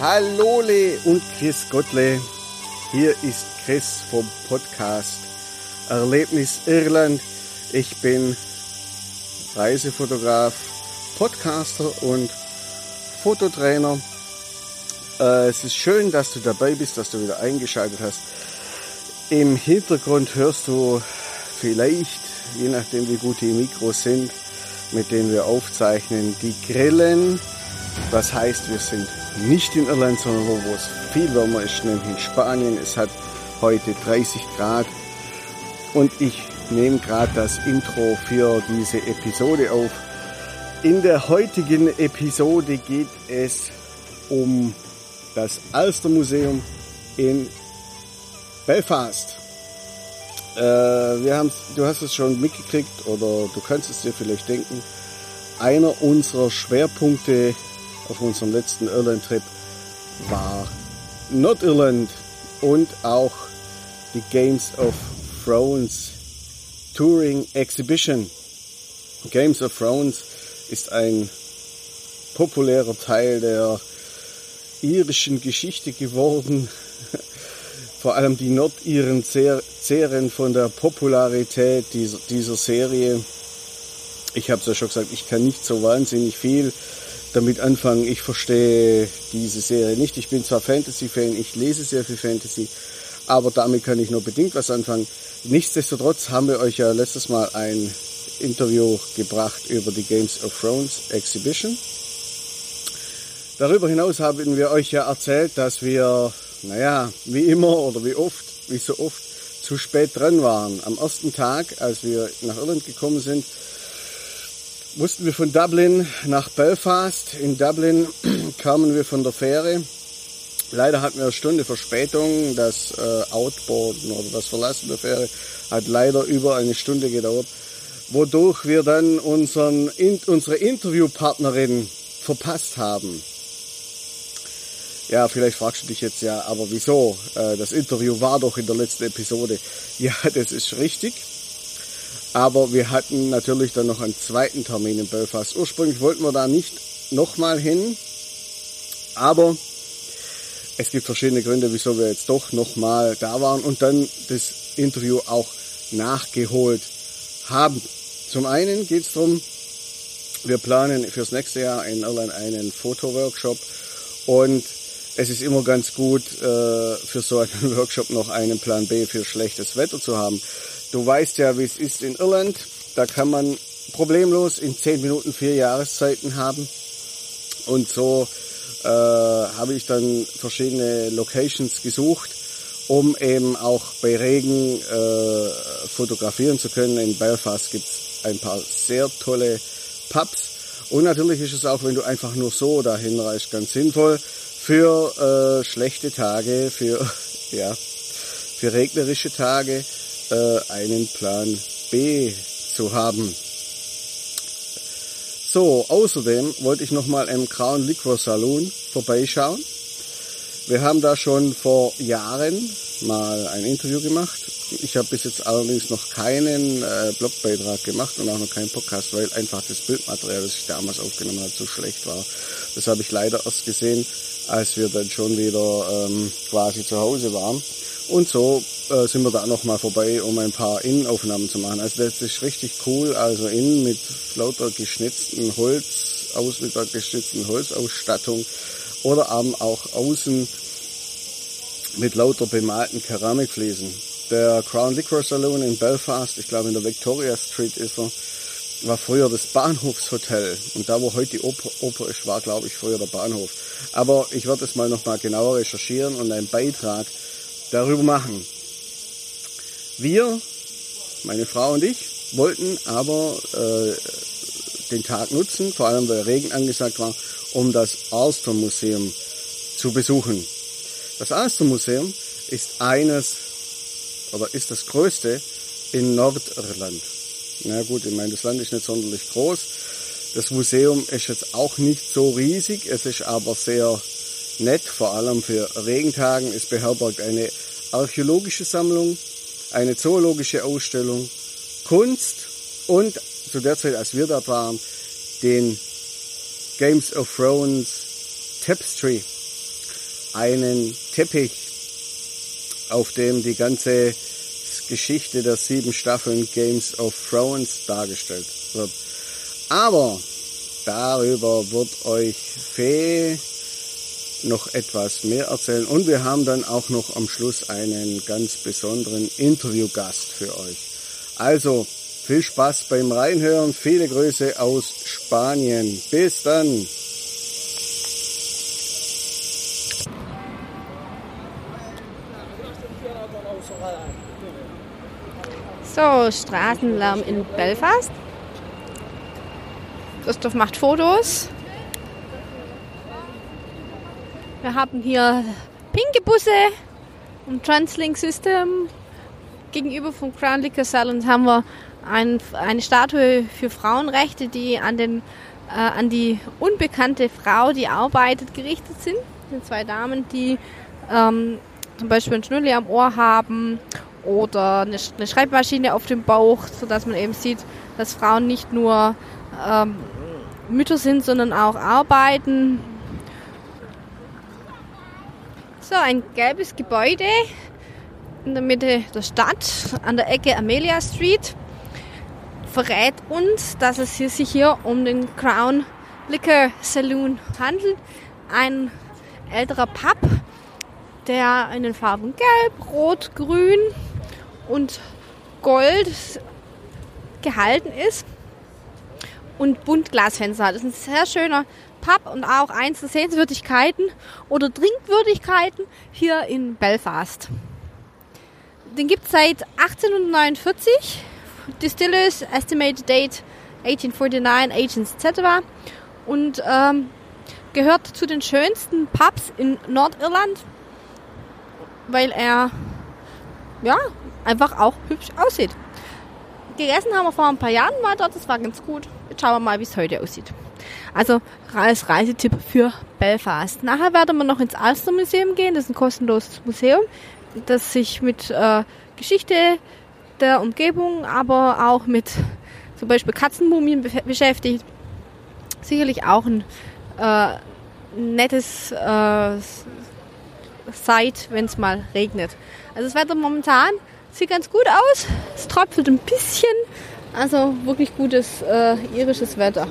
Hallole und Chris Gottle. Hier ist Chris vom Podcast Erlebnis Irland. Ich bin Reisefotograf, Podcaster und Fototrainer. Äh, es ist schön, dass du dabei bist, dass du wieder eingeschaltet hast. Im Hintergrund hörst du vielleicht, je nachdem wie gut die Mikros sind, mit denen wir aufzeichnen, die Grillen. Das heißt, wir sind nicht in Irland, sondern wo es viel wärmer ist, nämlich in Spanien. Es hat heute 30 Grad und ich nehme gerade das Intro für diese Episode auf. In der heutigen Episode geht es um das Alstermuseum in Belfast. Äh, wir du hast es schon mitgekriegt oder du kannst es dir vielleicht denken. Einer unserer Schwerpunkte auf unserem letzten Irland-Trip war Nordirland und auch die Games of Thrones Touring Exhibition. Games of Thrones ist ein populärer Teil der irischen Geschichte geworden. Vor allem die Nordiren zehren von der Popularität dieser, dieser Serie. Ich habe es ja schon gesagt, ich kann nicht so wahnsinnig viel damit anfangen. Ich verstehe diese Serie nicht. Ich bin zwar Fantasy-Fan, ich lese sehr viel Fantasy, aber damit kann ich nur bedingt was anfangen. Nichtsdestotrotz haben wir euch ja letztes Mal ein Interview gebracht über die Games of Thrones Exhibition. Darüber hinaus haben wir euch ja erzählt, dass wir, naja, wie immer oder wie oft, wie so oft, zu spät dran waren. Am ersten Tag, als wir nach Irland gekommen sind, mussten wir von Dublin nach Belfast. In Dublin kamen wir von der Fähre. Leider hatten wir eine Stunde Verspätung. Das äh, Outboarden oder das Verlassen der Fähre hat leider über eine Stunde gedauert, wodurch wir dann unseren, in, unsere Interviewpartnerin verpasst haben. Ja, vielleicht fragst du dich jetzt ja, aber wieso? Äh, das Interview war doch in der letzten Episode. Ja, das ist richtig. Aber wir hatten natürlich dann noch einen zweiten Termin in Belfast. Ursprünglich wollten wir da nicht nochmal hin, aber es gibt verschiedene Gründe, wieso wir jetzt doch nochmal da waren und dann das Interview auch nachgeholt haben. Zum einen geht es darum, wir planen fürs nächste Jahr in Irland einen Fotoworkshop und es ist immer ganz gut, äh, für so einen Workshop noch einen Plan B für schlechtes Wetter zu haben. Du weißt ja, wie es ist in Irland. Da kann man problemlos in zehn Minuten vier Jahreszeiten haben. Und so äh, habe ich dann verschiedene Locations gesucht, um eben auch bei Regen äh, fotografieren zu können. In Belfast gibt es ein paar sehr tolle Pubs. Und natürlich ist es auch, wenn du einfach nur so dahin reist, ganz sinnvoll für äh, schlechte Tage, für ja, für regnerische Tage äh, einen Plan B zu haben. So, außerdem wollte ich nochmal im Crown Liquor Saloon vorbeischauen. Wir haben da schon vor Jahren mal ein Interview gemacht. Ich habe bis jetzt allerdings noch keinen äh, Blogbeitrag gemacht und auch noch keinen Podcast, weil einfach das Bildmaterial, das ich damals aufgenommen habe, so schlecht war. Das habe ich leider erst gesehen, als wir dann schon wieder ähm, quasi zu Hause waren. Und so äh, sind wir da nochmal vorbei, um ein paar Innenaufnahmen zu machen. Also das ist richtig cool. Also innen mit lauter geschnitzten Holz, aus mit der geschnitzten Holzausstattung oder eben auch außen mit lauter bemalten Keramikfliesen. Der Crown Liquor Saloon in Belfast, ich glaube in der Victoria Street ist er, war früher das Bahnhofshotel. Und da, wo heute die Oper, Oper ist, war, glaube ich, früher der Bahnhof. Aber ich werde es mal nochmal genauer recherchieren und einen Beitrag darüber machen. Wir, meine Frau und ich, wollten aber äh, den Tag nutzen, vor allem weil Regen angesagt war, um das Alstom Museum zu besuchen. Das Alstom Museum ist eines oder ist das größte in Nordirland. Na gut, ich meine, das Land ist nicht sonderlich groß. Das Museum ist jetzt auch nicht so riesig, es ist aber sehr nett, vor allem für Regentagen. Es beherbergt eine archäologische Sammlung, eine zoologische Ausstellung, Kunst und zu der Zeit, als wir dort waren, den Games of Thrones Tapestry. einen Teppich, auf dem die ganze Geschichte der sieben Staffeln Games of Thrones dargestellt wird. Aber darüber wird euch Fee noch etwas mehr erzählen und wir haben dann auch noch am Schluss einen ganz besonderen Interviewgast für euch. Also viel Spaß beim Reinhören, viele Grüße aus Spanien. Bis dann. So, Straßenlärm in Belfast. Christoph macht Fotos. Wir haben hier pinke Busse und Translink System. Gegenüber vom Crown Liquor Salon haben wir ein, eine Statue für Frauenrechte, die an, den, äh, an die unbekannte Frau, die arbeitet, gerichtet sind. Das sind zwei Damen, die ähm, zum Beispiel ein Schnulli am Ohr haben oder eine, eine Schreibmaschine auf dem Bauch, sodass man eben sieht, dass Frauen nicht nur ähm, Mütter sind, sondern auch arbeiten. So, ein gelbes Gebäude in der Mitte der Stadt, an der Ecke Amelia Street, verrät uns, dass es hier, sich hier um den Crown Liquor Saloon handelt. Ein älterer Pub, der in den Farben Gelb, Rot, Grün und Gold gehalten ist und Buntglasfenster hat. Das ist ein sehr schöner Pub und auch eins der Sehenswürdigkeiten oder Trinkwürdigkeiten hier in Belfast. Den gibt es seit 1849. Distillers, Estimated Date 1849, Agents etc. Und ähm, gehört zu den schönsten Pubs in Nordirland, weil er ja einfach auch hübsch aussieht. Gegessen haben wir vor ein paar Jahren mal dort, das war ganz gut. Jetzt schauen wir mal, wie es heute aussieht. Also als Reisetipp für Belfast. Nachher werden wir noch ins Ulster Museum gehen. Das ist ein kostenloses Museum, das sich mit äh, Geschichte der Umgebung, aber auch mit zum Beispiel Katzenmumien be beschäftigt. Sicherlich auch ein äh, nettes äh, Site, wenn es mal regnet. Also das Wetter momentan sieht ganz gut aus. Es tröpfelt ein bisschen. Also wirklich gutes äh, irisches Wetter.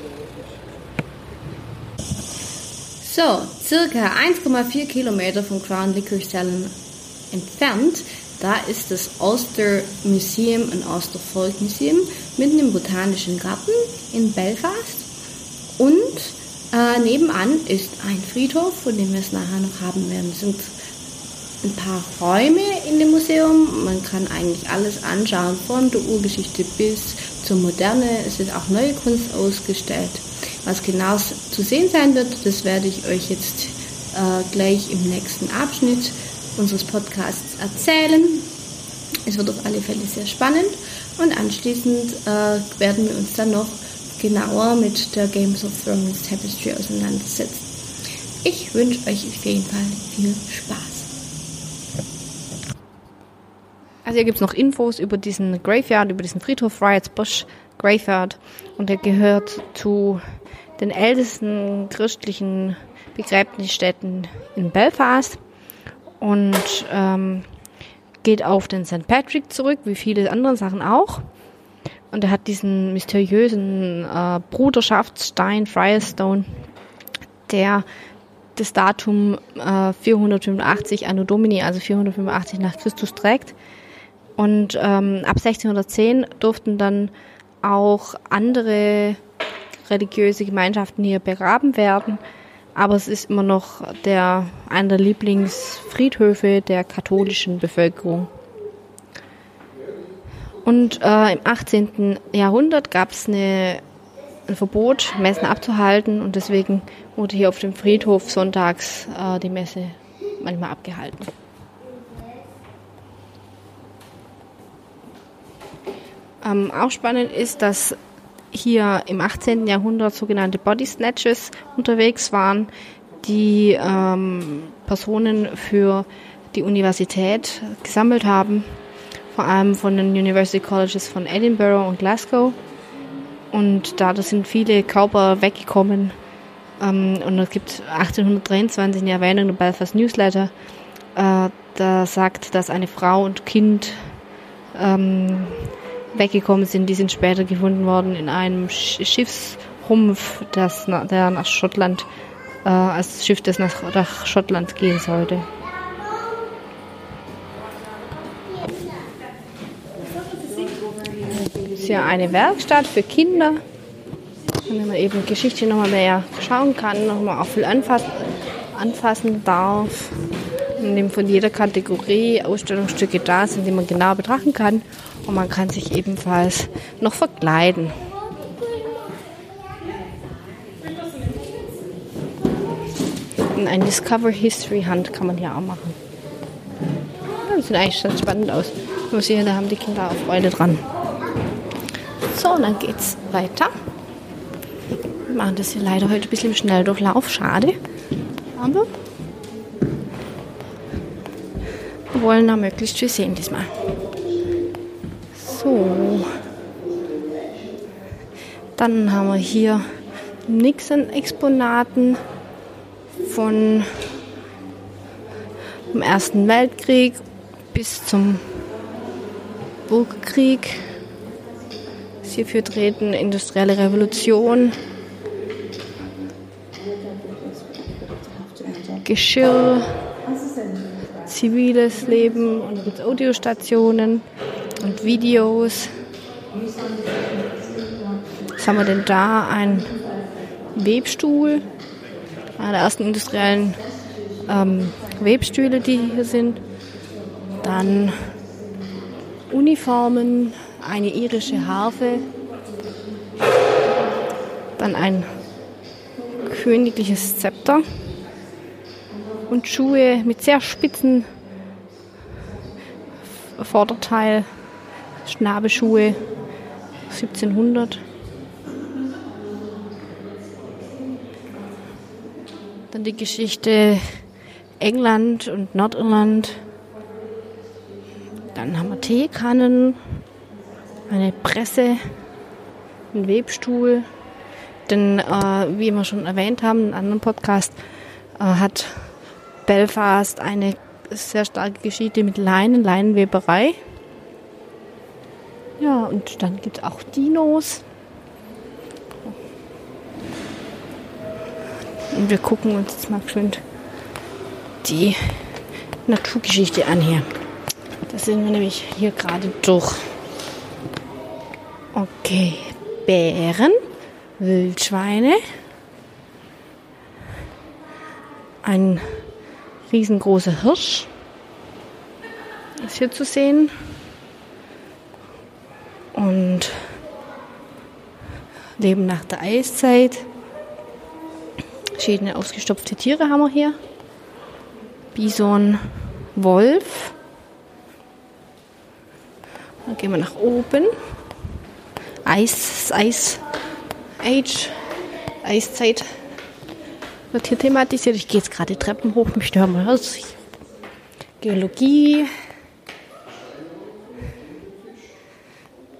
So, circa 1,4 Kilometer vom Crown Licorice Salon entfernt, da ist das Ulster Museum, ein Ulster Folk Museum, mitten im Botanischen Garten in Belfast. Und äh, nebenan ist ein Friedhof, von dem wir es nachher noch haben werden. Es sind ein paar Räume in dem Museum. Man kann eigentlich alles anschauen, von der Urgeschichte bis zur Moderne. Es wird auch neue Kunst ausgestellt. Was genau zu sehen sein wird, das werde ich euch jetzt äh, gleich im nächsten Abschnitt unseres Podcasts erzählen. Es wird auf alle Fälle sehr spannend und anschließend äh, werden wir uns dann noch genauer mit der Games of Thrones Tapestry auseinandersetzen. Ich wünsche euch auf jeden Fall viel Spaß. Also hier gibt es noch Infos über diesen Graveyard, über diesen Friedhof Riots Bush Graveyard und der gehört zu den ältesten christlichen Begräbnisstätten in Belfast und ähm, geht auf den St. Patrick zurück, wie viele andere Sachen auch. Und er hat diesen mysteriösen äh, Bruderschaftsstein, Firestone, der das Datum äh, 485 Anno Domini, also 485 nach Christus trägt. Und ähm, ab 1610 durften dann auch andere religiöse Gemeinschaften hier begraben werden. Aber es ist immer noch der, einer der Lieblingsfriedhöfe der katholischen Bevölkerung. Und äh, im 18. Jahrhundert gab es ein Verbot, Messen abzuhalten und deswegen wurde hier auf dem Friedhof sonntags äh, die Messe manchmal abgehalten. Ähm, auch spannend ist, dass hier im 18. Jahrhundert sogenannte Body Snatches unterwegs waren, die ähm, Personen für die Universität gesammelt haben, vor allem von den University Colleges von Edinburgh und Glasgow. Und da sind viele Körper weggekommen, Ähm, und es gibt 1823 eine Erwähnung im Belfast Newsletter, äh, da sagt, dass eine Frau und Kind ähm, weggekommen sind. Die sind später gefunden worden in einem Schiffsrumpf, das, der nach Schottland, äh, als Schiff, das nach, nach Schottland gehen sollte. Das ist ja eine Werkstatt für Kinder, wenn man eben Geschichte nochmal mehr schauen kann, nochmal auch viel anfassen, anfassen darf in dem von jeder Kategorie Ausstellungsstücke da sind, die man genau betrachten kann. Und man kann sich ebenfalls noch verkleiden. Und ein Discover History Hand kann man hier auch machen. Das sieht eigentlich ganz spannend aus. Muss hier, da haben die Kinder auch Freude dran. So, und dann geht's weiter. Wir machen das hier leider heute ein bisschen im Schnelldurchlauf. Schade. Aber wollen da möglichst viel sehen diesmal. So. Dann haben wir hier Nixon-Exponaten von dem Ersten Weltkrieg bis zum Bürgerkrieg. Hierfür treten industrielle Revolution, Geschirr, ziviles Leben und gibt Audiostationen und Videos. Was haben wir denn da? Ein Webstuhl, einer der ersten industriellen ähm, Webstühle, die hier sind. Dann Uniformen, eine irische Harfe, dann ein königliches Zepter und Schuhe mit sehr spitzen Vorderteil, Schnabelschuhe 1700. Dann die Geschichte England und Nordirland. Dann haben wir Teekannen, eine Presse, einen Webstuhl. Denn, äh, wie wir schon erwähnt haben, in einem anderen Podcast äh, hat Belfast eine sehr starke Geschichte mit Leinen, Leinenweberei. Ja, und dann gibt es auch Dinos. Und wir gucken uns jetzt mal schön die Naturgeschichte an hier. Da sind wir nämlich hier gerade durch. Okay, Bären, Wildschweine, ein riesengroßer Hirsch ist hier zu sehen. Und Leben nach der Eiszeit. Verschiedene ausgestopfte Tiere haben wir hier. Bison, Wolf. Dann gehen wir nach oben. Eis, Eis, Age, Eiszeit wird hier thematisiert. Ich gehe jetzt gerade Treppen hoch, mich stören mal aus. Geologie.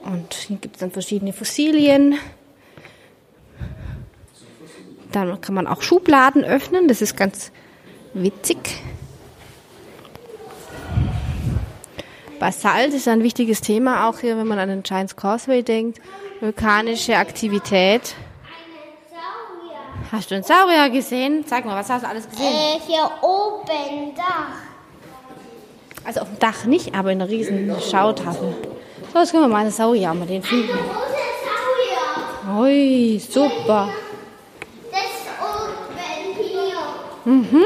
Und hier gibt es dann verschiedene Fossilien. Dann kann man auch Schubladen öffnen, das ist ganz witzig. Basalt ist ein wichtiges Thema, auch hier, wenn man an den Giants Causeway denkt. Vulkanische Aktivität. Hast du einen Saurier gesehen? Sag mal, was hast du alles gesehen? Äh, hier oben, Dach. Also auf dem Dach nicht, aber in einer riesen Schautafel. So, jetzt können wir mal einen Saurier mal den finden. Ein großer Saurier. Ui, super. Das ist oben hier. Mhm.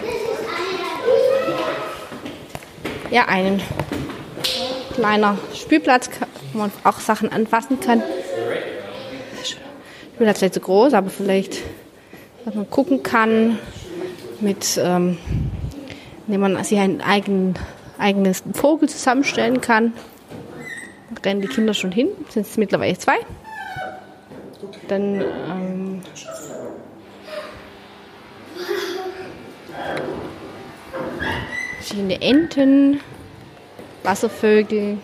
Das ist einer. Ja, ein kleiner Spielplatz, wo man auch Sachen anfassen kann. Spielplatz vielleicht zu groß, aber vielleicht, dass man gucken kann, mit, ähm, indem man sich ein eigen, eigenes Vogel zusammenstellen kann. Rennen die Kinder schon hin, sind es mittlerweile zwei. Dann ähm, verschiedene Enten, Wasservögel.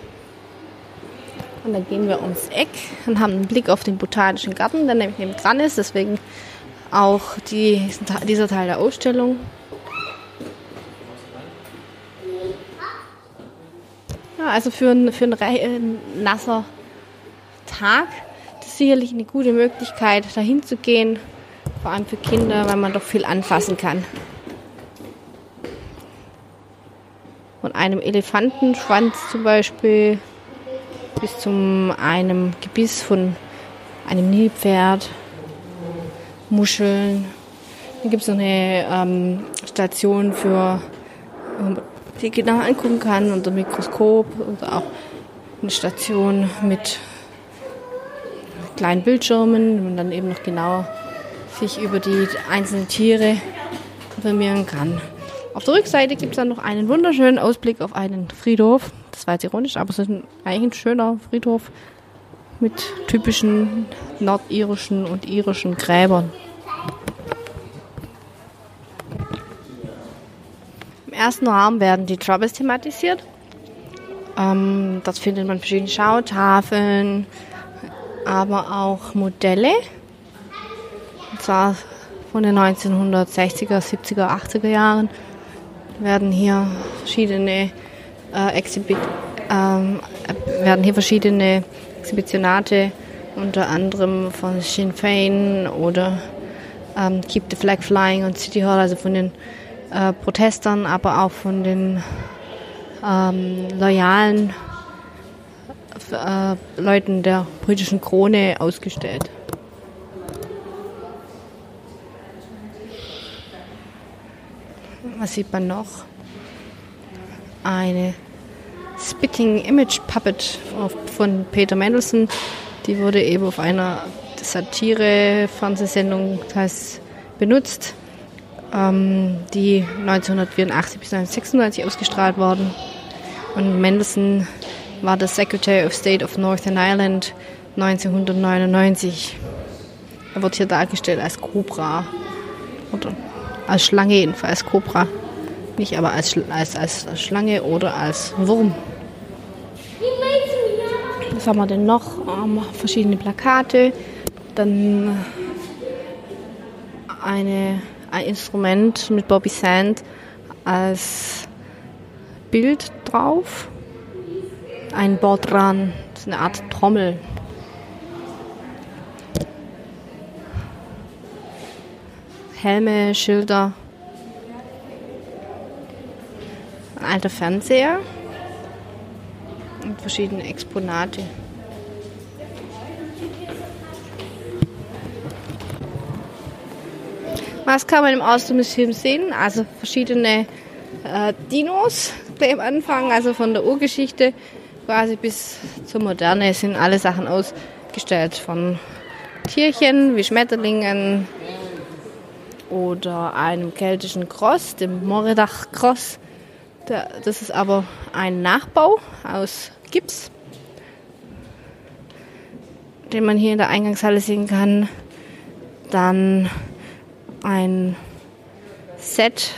Und dann gehen wir ums Eck und haben einen Blick auf den Botanischen Garten, der nämlich neben dran ist. Deswegen auch die, dieser Teil der Ausstellung. Ja, also für ein, für ein, ein nasser Tag das ist sicherlich eine gute Möglichkeit, dahin zu gehen. Vor allem für Kinder, weil man doch viel anfassen kann. Von einem Elefantenschwanz zum Beispiel bis zu einem Gebiss von einem Nilpferd, Muscheln. Dann gibt es noch eine ähm, Station für, die genau angucken kann unter Mikroskop oder auch eine Station mit kleinen Bildschirmen, wo man dann eben noch genauer sich über die einzelnen Tiere informieren kann. Auf der Rückseite gibt es dann noch einen wunderschönen Ausblick auf einen Friedhof. War jetzt ironisch, aber es ist ein, eigentlich ein schöner Friedhof mit typischen nordirischen und irischen Gräbern. Im ersten Raum werden die Troubles thematisiert. Ähm, dort findet man verschiedene Schautafeln, aber auch Modelle. Und zwar von den 1960er, 70er, 80er Jahren werden hier verschiedene äh, Exhibit, ähm, werden hier verschiedene Exhibitionate unter anderem von Sinn Fein oder ähm, Keep the Flag Flying und City Hall, also von den äh, Protestern, aber auch von den ähm, loyalen äh, Leuten der britischen Krone ausgestellt. Was sieht man noch? Eine Spitting Image Puppet von Peter Mendelssohn. Die wurde eben auf einer Satire-Fernsehsendung benutzt, ähm, die 1984 bis 1996 ausgestrahlt worden. Und Mendelssohn war der Secretary of State of Northern Ireland 1999. Er wird hier dargestellt als Cobra. Oder als Schlange jedenfalls, Cobra. Nicht aber als, als, als Schlange oder als Wurm. Was haben wir denn noch? Ähm, verschiedene Plakate. Dann eine, ein Instrument mit Bobby Sand als Bild drauf ein Bordran, das ist eine Art Trommel. Helme, Schilder, alter Fernseher und verschiedene Exponate. Was kann man im Außenmuseum sehen? Also verschiedene äh, Dinos gleich Anfang, also von der Urgeschichte quasi bis zur Moderne sind alle Sachen ausgestellt. Von Tierchen wie Schmetterlingen oder einem keltischen Cross, dem Moredach-Cross. Das ist aber ein Nachbau aus Gips, den man hier in der Eingangshalle sehen kann. Dann ein Set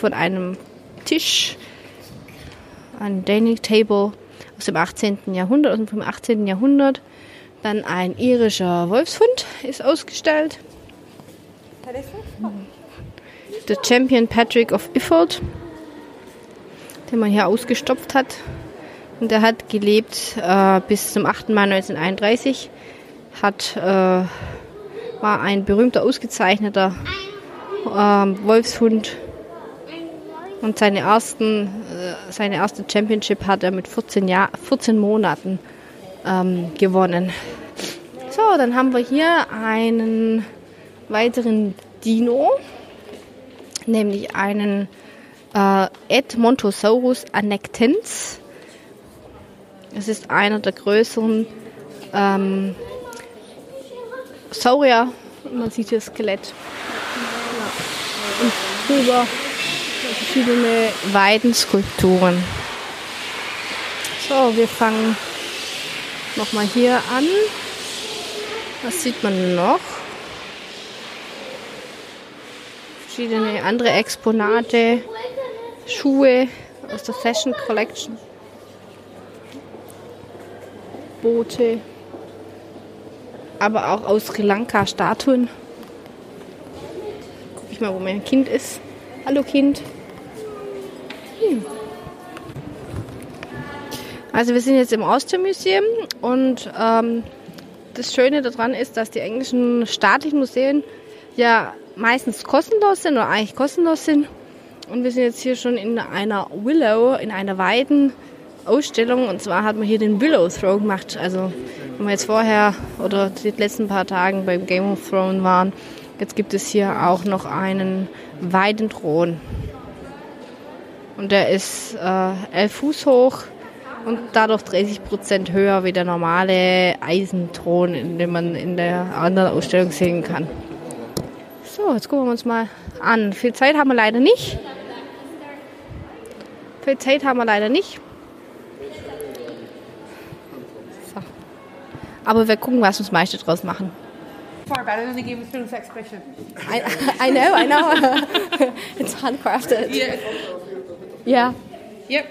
von einem Tisch, ein Dining Table aus dem 18. Jahrhundert, aus dem 18. Jahrhundert. Dann ein irischer Wolfshund ist ausgestellt. Der Champion Patrick of Ifford, den man hier ausgestopft hat. Und der hat gelebt äh, bis zum 8. Mai 1931. Hat, äh, war ein berühmter, ausgezeichneter äh, Wolfshund und seine, ersten, äh, seine erste Championship hat er mit 14, Jahr, 14 Monaten ähm, gewonnen. So, dann haben wir hier einen weiteren Dino, nämlich einen äh, Edmontosaurus annectens. Es ist einer der größeren ähm, Saurier. Man sieht hier das Skelett. Ja. Und drüber verschiedene Weidenskulpturen. So, wir fangen nochmal hier an. Was sieht man noch? Verschiedene andere Exponate, Schuhe aus der Fashion Collection. Boote, aber auch aus Sri Lanka Statuen. Guck ich mal, wo mein Kind ist. Hallo Kind. Hm. Also wir sind jetzt im Auster Museum und ähm, das Schöne daran ist, dass die englischen staatlichen Museen ja meistens kostenlos sind oder eigentlich kostenlos sind. Und wir sind jetzt hier schon in einer Willow, in einer Weiden Ausstellung. Und zwar hat man hier den Willow Throw gemacht. Also wenn wir jetzt vorher oder die letzten paar Tagen beim Game of Thrones waren, jetzt gibt es hier auch noch einen Weidenthron. Und der ist äh, elf Fuß hoch und dadurch 30 Prozent höher wie der normale Eisenthron, den man in der anderen Ausstellung sehen kann. So, jetzt gucken wir uns mal an. Viel Zeit haben wir leider nicht. Zeit haben wir leider nicht. So. Aber wir gucken, was uns meiste draus machen. Far better than the Game of Thrones exhibition. I, I know, I know. it's handcrafted. Yeah. Yeah. Yep.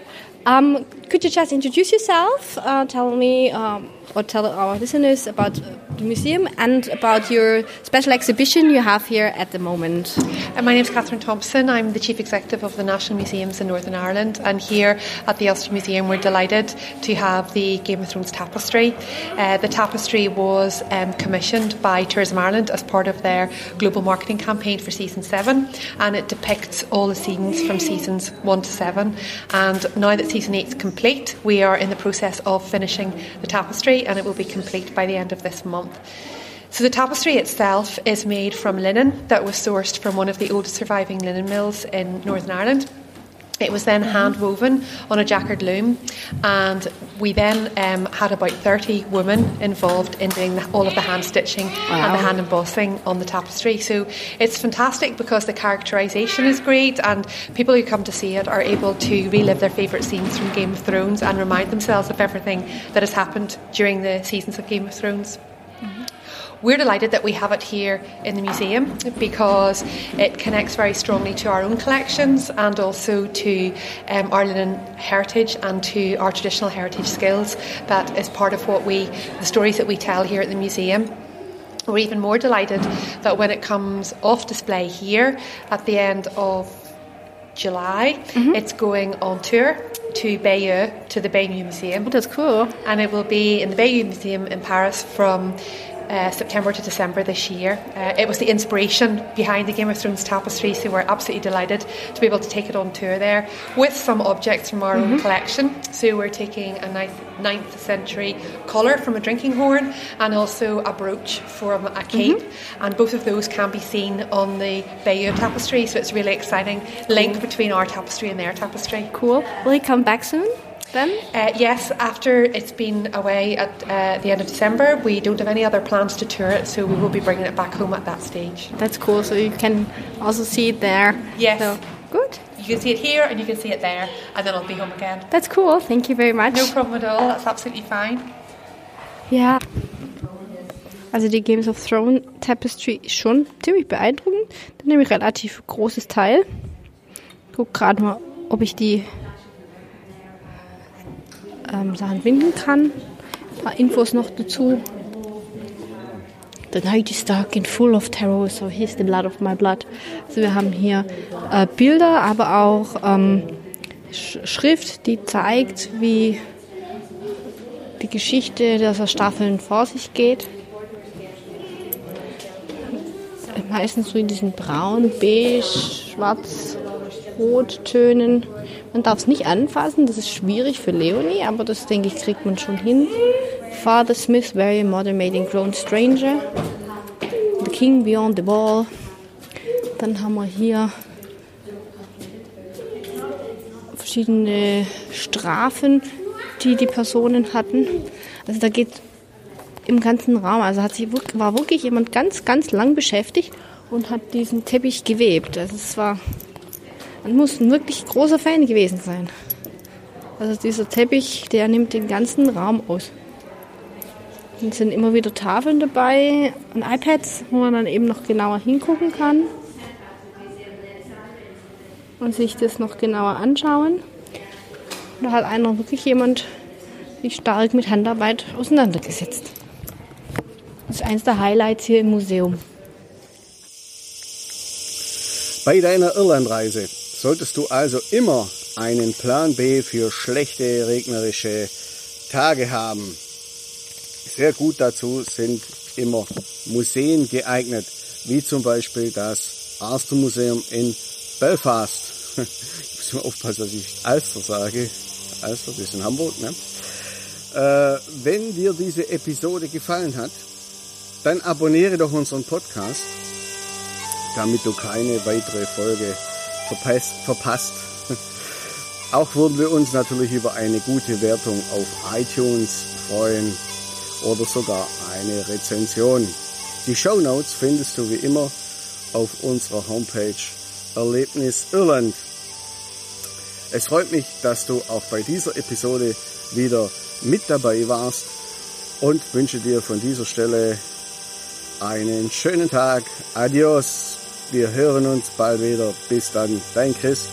Um, could you just introduce yourself? Uh, tell me um, or tell our listeners about the museum and about your special exhibition you have here at the moment. Uh, my name is Catherine Thompson. I'm the Chief Executive of the National Museums in Northern Ireland. And here at the Ulster Museum, we're delighted to have the Game of Thrones tapestry. Uh, the tapestry was um, commissioned by Tourism Ireland as part of their global marketing campaign for season seven. And it depicts all the scenes from seasons one to seven. And now that season eight is complete, we are in the process of finishing the tapestry and it will be complete by the end of this month. So the tapestry itself is made from linen that was sourced from one of the oldest surviving linen mills in Northern Ireland. It was then hand woven on a jacquard loom, and we then um, had about 30 women involved in doing the, all of the hand stitching and the hand embossing on the tapestry. So it's fantastic because the characterisation is great, and people who come to see it are able to relive their favourite scenes from Game of Thrones and remind themselves of everything that has happened during the seasons of Game of Thrones. We're delighted that we have it here in the museum because it connects very strongly to our own collections and also to um, our linen heritage and to our traditional heritage skills. That is part of what we, the stories that we tell here at the museum. We're even more delighted that when it comes off display here at the end of July, it's going on tour to Bayeux, to the Bayeux Museum. Oh, that's cool. And it will be in the Bayeux Museum in Paris from uh, September to December this year. Uh, it was the inspiration behind the Game of Thrones tapestry, so we're absolutely delighted to be able to take it on tour there with some objects from our own collection. So we're taking a ninth, 9th century collar from a drinking horn and also a brooch from a cape, and both of those can be seen on the Bayeux tapestry. So it's a really exciting link between our tapestry and their tapestry. Cool. Will he come back soon then? Uh, yes, after it's been away at uh, the end of December, we don't have any other plans to tour it, so we will be bringing it back home at that stage. That's cool. So you can also see it there. Yes. So, good. You can see it here and you can see it there, and then I'll be home again. That's cool. Thank you very much. No problem at all, that's absolutely fine. Ja. Also die Games of Thrones Tapestry ist schon ziemlich beeindruckend. Ist nämlich ein relativ großes Teil. Guck gerade mal, ob ich die ähm, Sachen binden kann. Ein paar Infos noch dazu. The night is dark and full of terror, so here's the blood of my blood. Also wir haben hier äh, Bilder, aber auch ähm, Sch Schrift, die zeigt, wie die Geschichte dieser Staffeln vor sich geht. Meistens so in diesen braun, beige, schwarz, rot Tönen. Man darf es nicht anfassen, das ist schwierig für Leonie, aber das denke ich kriegt man schon hin. Father Smith, very modern made in grown stranger. The King Beyond the Wall. Dann haben wir hier verschiedene Strafen, die die Personen hatten. Also da geht im ganzen Raum, also hat sich, war wirklich jemand ganz, ganz lang beschäftigt und hat diesen Teppich gewebt. Also es war, man muss ein wirklich großer Fan gewesen sein. Also dieser Teppich, der nimmt den ganzen Raum aus. Es sind immer wieder Tafeln dabei und iPads, wo man dann eben noch genauer hingucken kann und sich das noch genauer anschauen. Da hat einer wirklich jemand sich stark mit Handarbeit auseinandergesetzt. Das ist eines der Highlights hier im Museum. Bei deiner Irlandreise solltest du also immer einen Plan B für schlechte regnerische Tage haben. Sehr gut dazu sind immer Museen geeignet, wie zum Beispiel das Arthur Museum in Belfast. Ich muss mal aufpassen, dass ich Alster sage. Alster, das ist in Hamburg, ne? Äh, wenn dir diese Episode gefallen hat, dann abonniere doch unseren Podcast, damit du keine weitere Folge verpasst. verpasst. Auch würden wir uns natürlich über eine gute Wertung auf iTunes freuen oder sogar eine Rezension. Die Show Notes findest du wie immer auf unserer Homepage Erlebnis Irland. Es freut mich, dass du auch bei dieser Episode wieder mit dabei warst und wünsche dir von dieser Stelle einen schönen Tag. Adios. Wir hören uns bald wieder. Bis dann. Dein Chris.